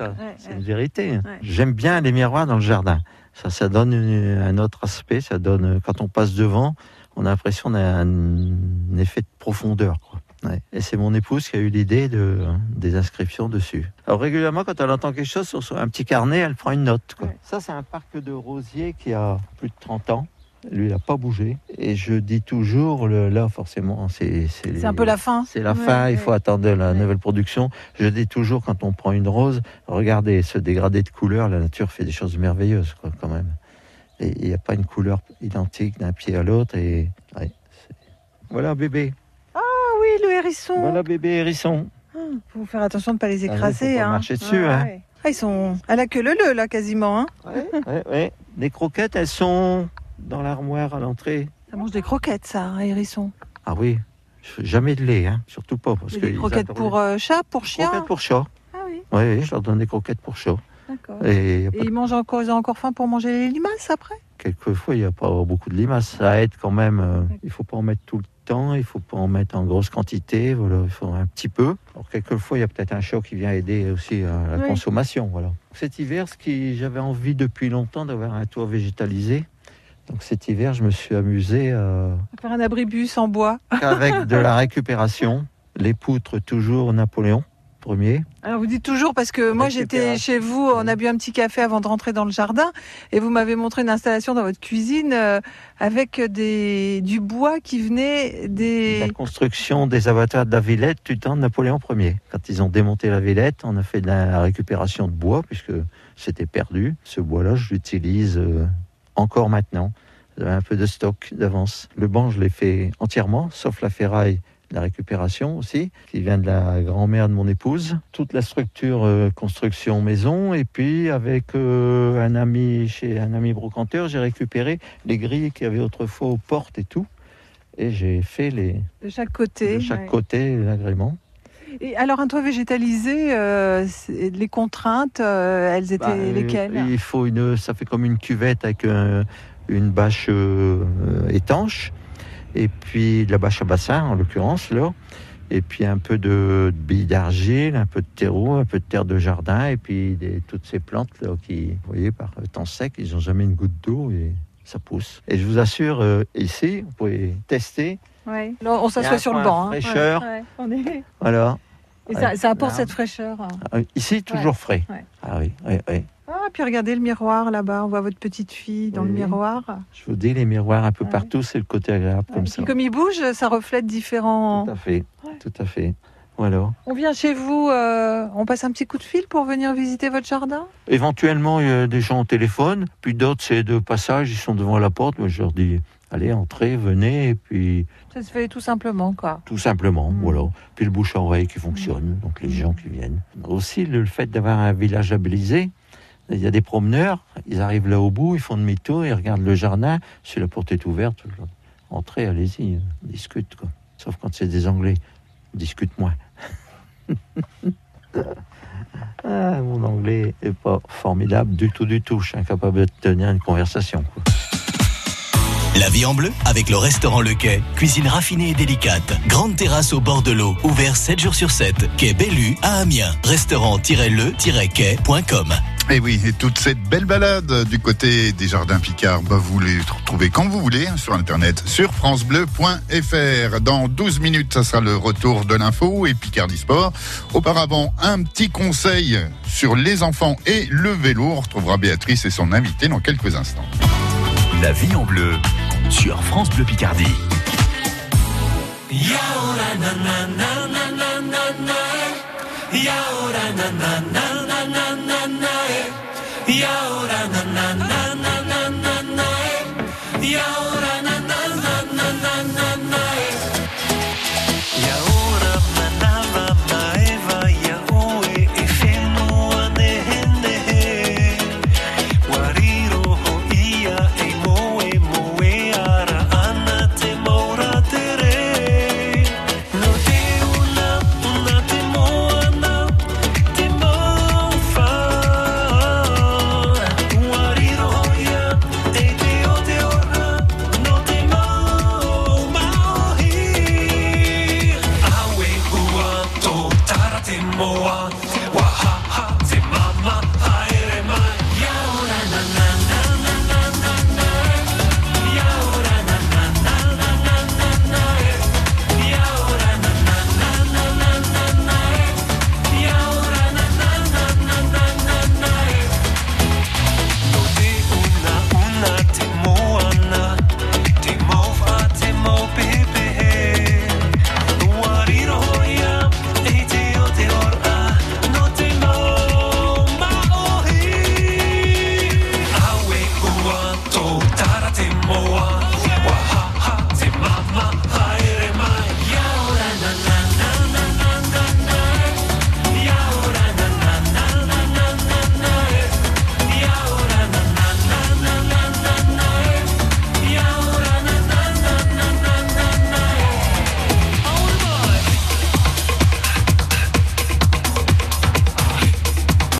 Ouais, c'est ouais. une vérité. Ouais. J'aime bien les miroirs dans le jardin. Ça, ça donne une- un autre aspect. Ça donne, quand on passe devant, on a l'impression d'un un effet de profondeur. quoi. Ouais. Et c'est mon épouse qui a eu l'idée de, des inscriptions dessus. Alors régulièrement, quand elle entend quelque chose sur son- un petit carnet, elle prend une note. quoi. Ouais. Ça, c'est un parc de rosiers qui a plus de 30 ans. Lui, il n'a pas bougé. Et je dis toujours, le, là, forcément, c'est... C'est un peu la fin. C'est la Ouais, fin, il faut attendre la Ouais. nouvelle production. Je dis toujours, quand on prend une rose, regardez ce dégradé de couleurs, la nature fait des choses merveilleuses, quoi, quand même. Et il n'y a pas une couleur identique d'un pied à l'autre. Et voilà bébé, Ah oui, le hérisson. voilà bébé hérisson. Il faut faire attention de ne pas les Ah écraser. faut pas hein. marcher dessus, hein. Ah, ils sont à la queue leu là, quasiment. Hein. Ouais, ouais. Les croquettes, elles sont dans l'armoire à l'entrée. Ça mange des croquettes, ça, un hérisson. Ah oui, jamais de lait, hein, surtout pas parce Et que des ils croquettes pour euh, chat, pour chien. croquettes pour chat. Ah oui, Oui, je leur donne des croquettes pour chat. d'accord. Et ils mangent encore, ils ont encore faim pour manger les limaces après? Quelquefois, il n'y a pas beaucoup de limaces. Ça aide quand même. euh, il faut pas en mettre tout le temps, il faut pas en mettre en grosse quantité. Voilà, il faut un petit peu. Alors, quelquefois, il y a peut-être un chat qui vient aider aussi à la Oui. consommation. Voilà. Cet hiver, ce qui, j'avais envie depuis longtemps d'avoir un toit végétalisé. Donc cet hiver, je me suis amusé à Faire un abribus en bois. avec de la récupération, les poutres toujours Napoléon Ier. Alors vous dites toujours parce que moi j'étais chez vous, on a bu un petit café avant de rentrer dans le jardin et vous m'avez montré une installation dans votre cuisine euh, avec des, du bois qui venait La des... construction des abattoirs de la Villette du temps de Napoléon Ier. Quand ils ont démonté la Villette, on a fait de la récupération de bois puisque c'était perdu. Ce bois-là, je l'utilise euh, encore maintenant. J'avais un peu de stock d'avance. Le banc, je l'ai fait entièrement, sauf la ferraille, la récupération aussi, qui vient de la grand-mère de mon épouse. Toute la structure euh, construction maison. Et puis, avec euh, un ami chez un ami brocanteur, j'ai récupéré les grilles qu'il y avait autrefois aux portes et tout. Et j'ai fait les, de chaque côté. de chaque ouais. côté l'agrément. Et alors un toit végétalisé, euh, les contraintes, euh, elles étaient Bah, euh, lesquelles? Il faut une, ça fait comme une cuvette avec un- une bâche euh, étanche, et puis de la bâche à bassin en l'occurrence là, et puis un peu de, de billes d'argile, un peu de terreau, un peu de terre de jardin, et puis des- toutes ces plantes là qui, vous voyez, par temps sec, ils n'ont jamais une goutte d'eau et ça pousse. Et je vous assure, ici, vous pouvez tester, Ouais. Là, on s'assoit sur le banc. hein. fraîcheur. Ouais, ouais, on est- voilà. Et ça, Ouais. ça apporte Là. cette fraîcheur. Ah, Ici, toujours frais. ouais. Ah oui, oui, oui. Ah, puis regardez le miroir là-bas, on voit votre petite fille dans le miroir. Je vous dis, les miroirs un peu Ouais. partout, c'est le côté agréable comme ça. puis comme il bouge, ça reflète différents. Tout à fait, Ouais. tout à fait. On vient chez vous, euh, on passe un petit coup de fil pour venir visiter votre jardin? Éventuellement, il y a des gens au téléphone, puis d'autres, c'est de passage, ils sont devant la porte. Moi, je leur dis, allez, entrez, venez, et puis Ça se fait tout simplement, quoi. tout simplement, Mm. voilà. Puis le bouche à oreille qui fonctionne, donc les gens qui viennent. Aussi, le fait d'avoir un village labellisé, il y a des promeneurs, ils arrivent là au bout, ils font demi-tour, ils regardent le jardin, si la porte est ouverte, entrez, allez-y, on discute, quoi. Sauf quand c'est des Anglais, on discute moins. Ah, mon anglais est pas formidable du tout, du tout. Je suis incapable de tenir une conversation. La vie en bleu avec le restaurant Le Quai. Cuisine raffinée et délicate. Grande terrasse au bord de l'eau. Ouvert 7 jours sur 7. Quai Bellu à Amiens. Restaurant-le-quai.com. Et oui, et toute cette belle balade du côté des jardins Picard, bah, vous les retrouvez quand vous voulez hein, sur internet sur francebleu.fr. Dans 12 minutes, ça sera le retour de l'info et Picardie Sport. Auparavant, un petit conseil sur les enfants et le vélo. On retrouvera Béatrice et son invité dans quelques instants. La vie en bleu sur France Bleu Picardie. Ahora. na na na